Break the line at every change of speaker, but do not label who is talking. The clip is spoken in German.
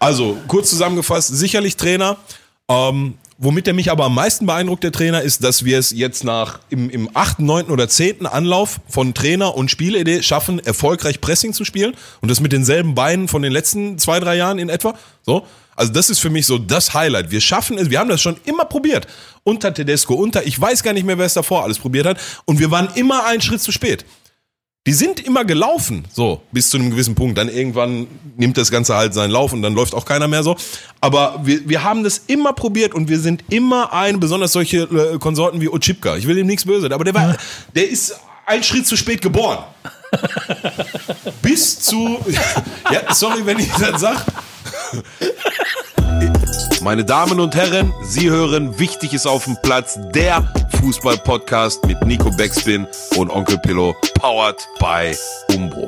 Also, kurz zusammengefasst, sicherlich Trainer. Ähm, womit der mich aber am meisten beeindruckt, der Trainer, ist, dass wir es jetzt nach im, im 8., 9. oder 10. Anlauf von Trainer und Spielidee schaffen, erfolgreich Pressing zu spielen. Und das mit denselben Beinen von den letzten zwei, drei Jahren in etwa. So. Also das ist für mich so das Highlight. Wir schaffen es, wir haben das schon immer probiert. Unter Tedesco, unter, ich weiß gar nicht mehr, wer es davor alles probiert hat. Und wir waren immer einen Schritt zu spät. Die sind immer gelaufen, so, bis zu einem gewissen Punkt. Dann irgendwann nimmt das Ganze halt seinen Lauf und dann läuft auch keiner mehr so. Aber wir, wir haben das immer probiert und wir sind immer ein, besonders solche äh, Konsorten wie Ochipka. Ich will ihm nichts böse, aber der war, der ist einen Schritt zu spät geboren. bis zu, ja, sorry, wenn ich das sag. Meine Damen und Herren, Sie hören Wichtig ist auf dem Platz, der Fußball-Podcast mit Nico Backspin und Onkel Pillow, powered by Umbro.